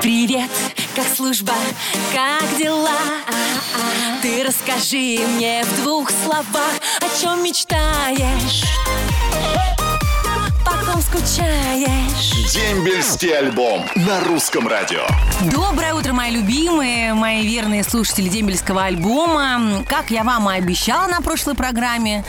Привет, как служба, как дела? Ты расскажи мне в двух словах, о чем мечтаешь? Потом скучаешь. Дембельский альбом на русском радио. Доброе утро, мои любимые, мои верные слушатели дембельского альбома. Как я вам и обещала на прошлой программе,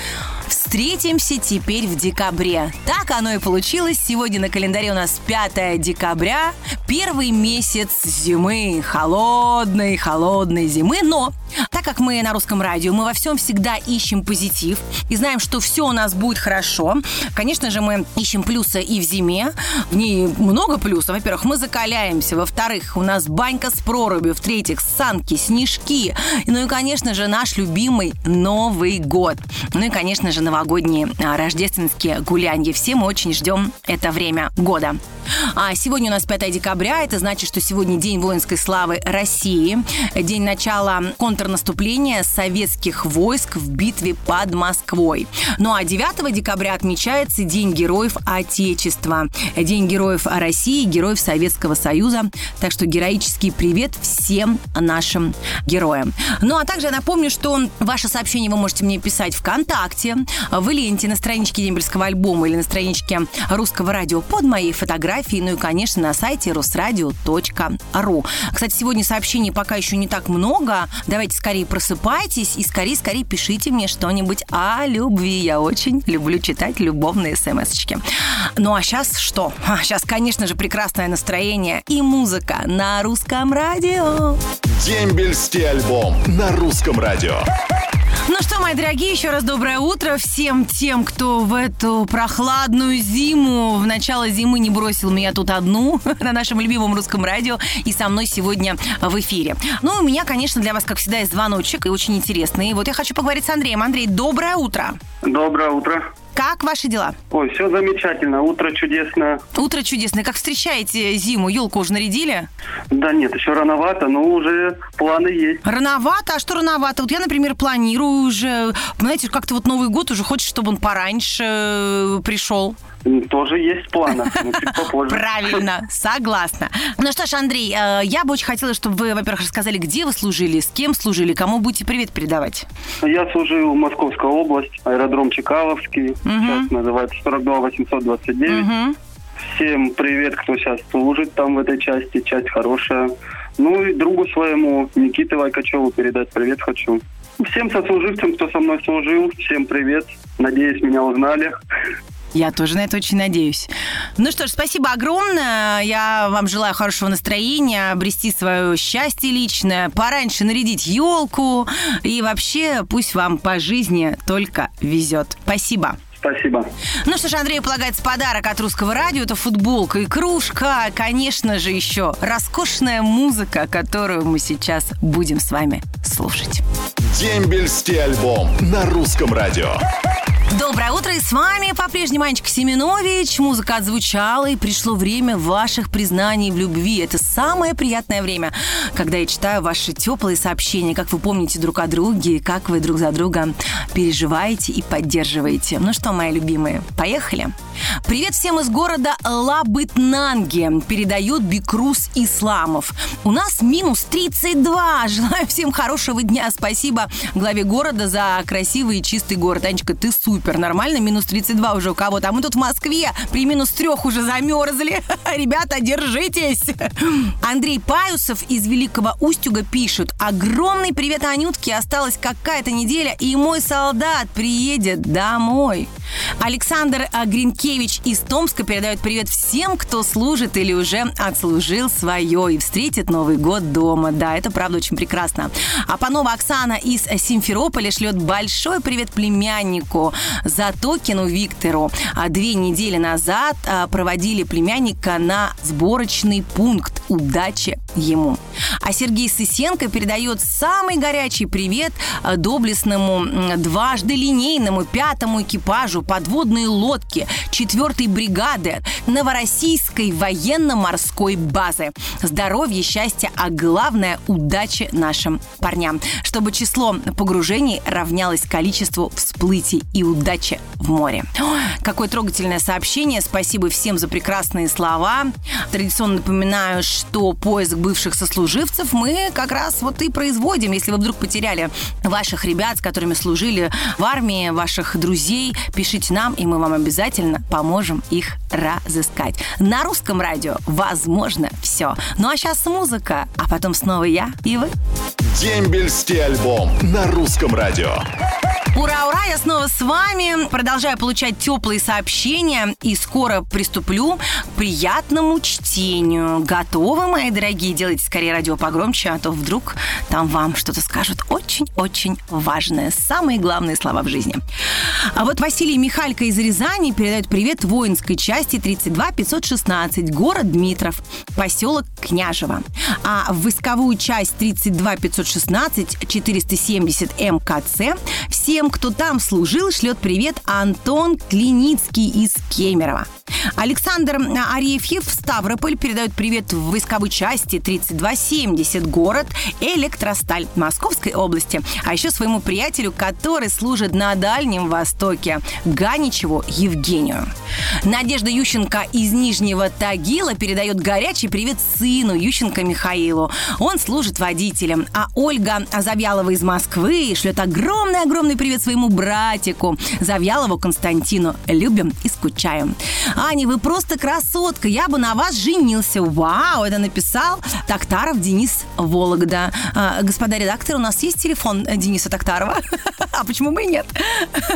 встретимся теперь в декабре. Так оно и получилось. Сегодня на календаре у нас 5 декабря, первый месяц зимы, холодной, холодной зимы. Но так как мы на русском радио, мы во всем всегда ищем позитив и знаем, что все у нас будет хорошо. Конечно же, мы ищем плюсы и в зиме. В ней много плюсов. Во-первых, мы закаляемся. Во-вторых, у нас банька с прорубью. В-третьих, санки, снежки. Ну и, конечно же, наш любимый Новый год. Ну и, конечно же, новогодние а, рождественские гулянья. Все мы очень ждем это время года. А сегодня у нас 5 декабря. Это значит, что сегодня День воинской славы России. День начала контрнаступления советских войск в битве под Москвой. Ну а 9 декабря отмечается День героев Отечества. День героев России, героев Советского Союза. Так что героический привет всем нашим героям. Ну а также я напомню, что ваше сообщение вы можете мне писать ВКонтакте, в ленте на страничке Дембельского альбома или на страничке Русского радио под моей фотографией, ну и, конечно, на сайте русрадио.ру. Кстати, сегодня сообщений пока еще не так много. Давайте скорее просыпайтесь и скорее-скорее пишите мне что-нибудь о любви. Я очень люблю читать любовные смс-очки. Ну а сейчас что? А, сейчас, конечно же, прекрасное настроение и музыка на русском радио. Дембельский альбом на русском радио. Ну что, мои дорогие, еще раз доброе утро всем тем, кто в эту прохладную зиму, в начало зимы не бросил меня тут одну на нашем любимом русском радио и со мной сегодня в эфире. Ну, у меня, конечно, для вас, как всегда, есть звоночек и очень интересный. Вот я хочу поговорить с Андреем. Андрей, доброе утро. Доброе утро. Как ваши дела? Ой, все замечательно. Утро чудесное. Утро чудесное. Как встречаете зиму? Елку уже нарядили? Да нет, еще рановато, но уже планы есть. Рановато? А что рановато? Вот я, например, планирую уже, знаете, как-то вот Новый год уже хочется, чтобы он пораньше э, пришел. Тоже есть планы, попозже. Правильно, согласна. Ну что ж, Андрей, э, я бы очень хотела, чтобы вы, во-первых, рассказали, где вы служили, с кем служили, кому будете привет передавать. Я служил в Московской области, аэродром Чекаловский, сейчас называется 42 829. Мгм. Всем привет, кто сейчас служит там в этой части, часть хорошая. Ну и другу своему, Никите Вайкачеву, передать привет хочу. Всем сослуживцам, кто со мной служил, всем привет. Надеюсь, меня узнали. Я тоже на это очень надеюсь. Ну что ж, спасибо огромное. Я вам желаю хорошего настроения, обрести свое счастье личное, пораньше нарядить елку. И вообще пусть вам по жизни только везет. Спасибо. Спасибо. Ну что ж, Андрею полагается подарок от русского радио. Это футболка и кружка. а, Конечно же, еще роскошная музыка, которую мы сейчас будем с вами слушать. Дембельский альбом на русском радио. Доброе утро, и с вами по-прежнему Анечка Семенович. Музыка отзвучала, и пришло время ваших признаний в любви. Это самое приятное время, когда я читаю ваши теплые сообщения, как вы помните друг о друге, как вы друг за друга переживаете и поддерживаете. Ну что, мои любимые, поехали? Привет всем из города Лабытнанге, передает Бикрус Исламов. У нас минус 32. Желаю всем хорошего дня. Спасибо главе города за красивый и чистый город. Анечка, ты супер. Нормально? Минус 32 уже у кого-то. А мы тут в Москве при минус трех уже замерзли. Ребята, держитесь. Андрей Паюсов из Великого Устюга пишет. Огромный привет Анютке. Осталась какая-то неделя, и мой солдат приедет домой. Александр а, Гринкевич из Томска передает привет всем, кто служит или уже отслужил свое и встретит Новый год дома. Да, это правда очень прекрасно. А Панова Оксана из Симферополя шлет большой привет племяннику Затокину Виктору. А две недели назад а, проводили племянника на сборочный пункт. Удачи ему. А Сергей Сысенко передает самый горячий привет а, доблестному дважды линейному пятому экипажу подводной лодки 4 бригады Новороссийской военно-морской базы. Здоровья, счастья, а главное удачи нашим парням. Чтобы число погружений равнялось количеству всплытий и удачи в море. Ой, Какое трогательное сообщение. Спасибо всем за прекрасные слова. Традиционно напоминаю, что поиск бывших сослуживцев мы как раз вот и производим. Если вы вдруг потеряли ваших ребят, с которыми служили в армии, ваших друзей, пишите нам, и мы вам обязательно поможем их разыскать. На русском радио возможно все. Ну а сейчас музыка, а потом снова я и вы. Дембельский альбом на русском радио. Ура, ура, я снова с вами. Продолжаю получать теплые сообщения и скоро приступлю к приятному чтению. Готовы, мои дорогие? Делайте скорее радио погромче, а то вдруг там вам что-то скажут очень-очень важное. Самые главные слова в жизни. А вот Василий Михалько из Рязани передает привет воинской части 32 516, город Дмитров, поселок Княжево. А в войсковую часть 32 516 470 МКЦ всем кто там служил, шлет привет Антон Клиницкий из Кемерово. Александр Арефьев в Ставрополь передает привет в войсковой части 3270, город Электросталь Московской области. А еще своему приятелю, который служит на Дальнем Востоке, Ганичеву Евгению. Надежда Ющенко из Нижнего Тагила передает горячий привет сыну Ющенко Михаилу. Он служит водителем. А Ольга Завьялова из Москвы шлет огромный-огромный привет своему братику Завьялову Константину. Любим и скучаем. Аня, вы просто красотка. Я бы на вас женился. Вау, это написал Токтаров Денис Вологда. А, господа редакторы, у нас есть телефон Дениса Токтарова? А почему мы нет?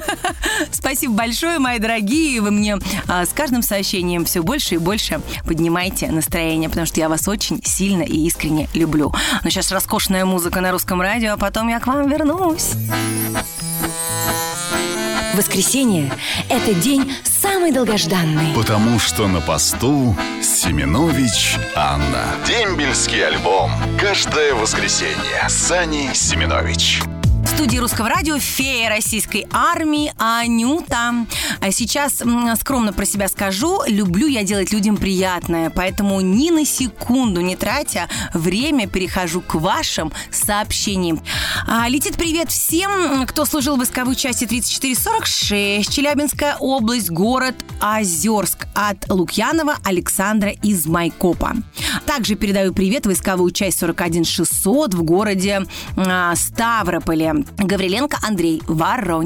Спасибо большое, мои дорогие. Вы мне а, с каждым сообщением все больше и больше поднимаете настроение, потому что я вас очень сильно и искренне люблю. Но сейчас роскошная музыка на русском радио, а потом я к вам вернусь. Воскресенье – это день самый долгожданный. Потому что на посту Семенович Анна. Дембельский альбом. Каждое воскресенье. Сани Семенович студии Русского радио фея российской армии Анюта. А сейчас скромно про себя скажу, люблю я делать людям приятное, поэтому ни на секунду не тратя время перехожу к вашим сообщениям. А, летит привет всем, кто служил в войсковой части 3446, Челябинская область, город Озерск от Лукьянова Александра из Майкопа. Также передаю привет войсковую часть 41600 в городе а, Ставрополе. Гавриленко Андрей, Воронеж.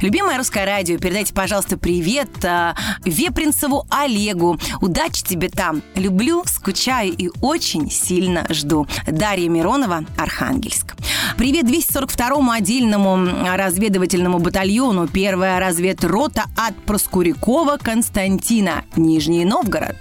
Любимое русское радио, передайте, пожалуйста, привет э, Вепринцеву Олегу. Удачи тебе там. Люблю, скучаю и очень сильно жду. Дарья Миронова, Архангельск. Привет 242-му отдельному разведывательному батальону. Первая разведрота от Проскурякова Константина, Нижний Новгород.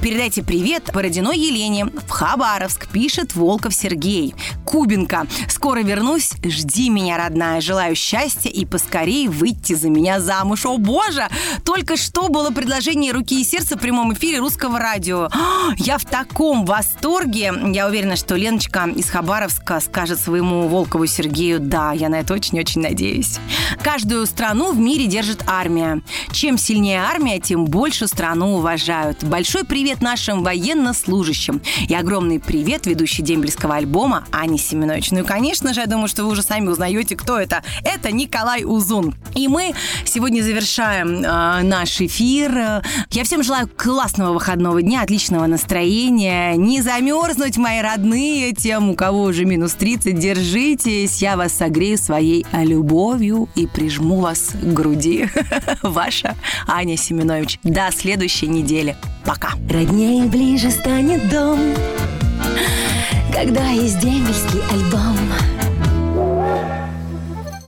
Передайте привет Бородиной Елене. В Хабаровск пишет Волков Сергей. Кубинка. Скоро вернусь. Жди меня, родная. Желаю счастья и поскорее выйти за меня замуж. О, боже! Только что было предложение руки и сердца в прямом эфире русского радио. Я в таком восторге. Я уверена, что Леночка из Хабаровска скажет своему Волкову Сергею «да». Я на это очень-очень надеюсь. Каждую страну в мире держит армия. Чем сильнее армия, тем больше страну уважают. Большой привет нашим военнослужащим. И огромный привет ведущей дембельского альбома Ане Семенович. Ну и, конечно же, я думаю, что вы уже сами узнаете, кто это. Это Николай Узун. И мы сегодня завершаем э, наш эфир. Я всем желаю классного выходного дня, отличного настроения. Не замерзнуть, мои родные, тем, у кого уже минус 30, держитесь. Я вас согрею своей любовью и прижму вас к груди. Ваша Аня Семенович. До следующей недели. Пока. Роднее ближе станет дом, когда есть дембельский альбом.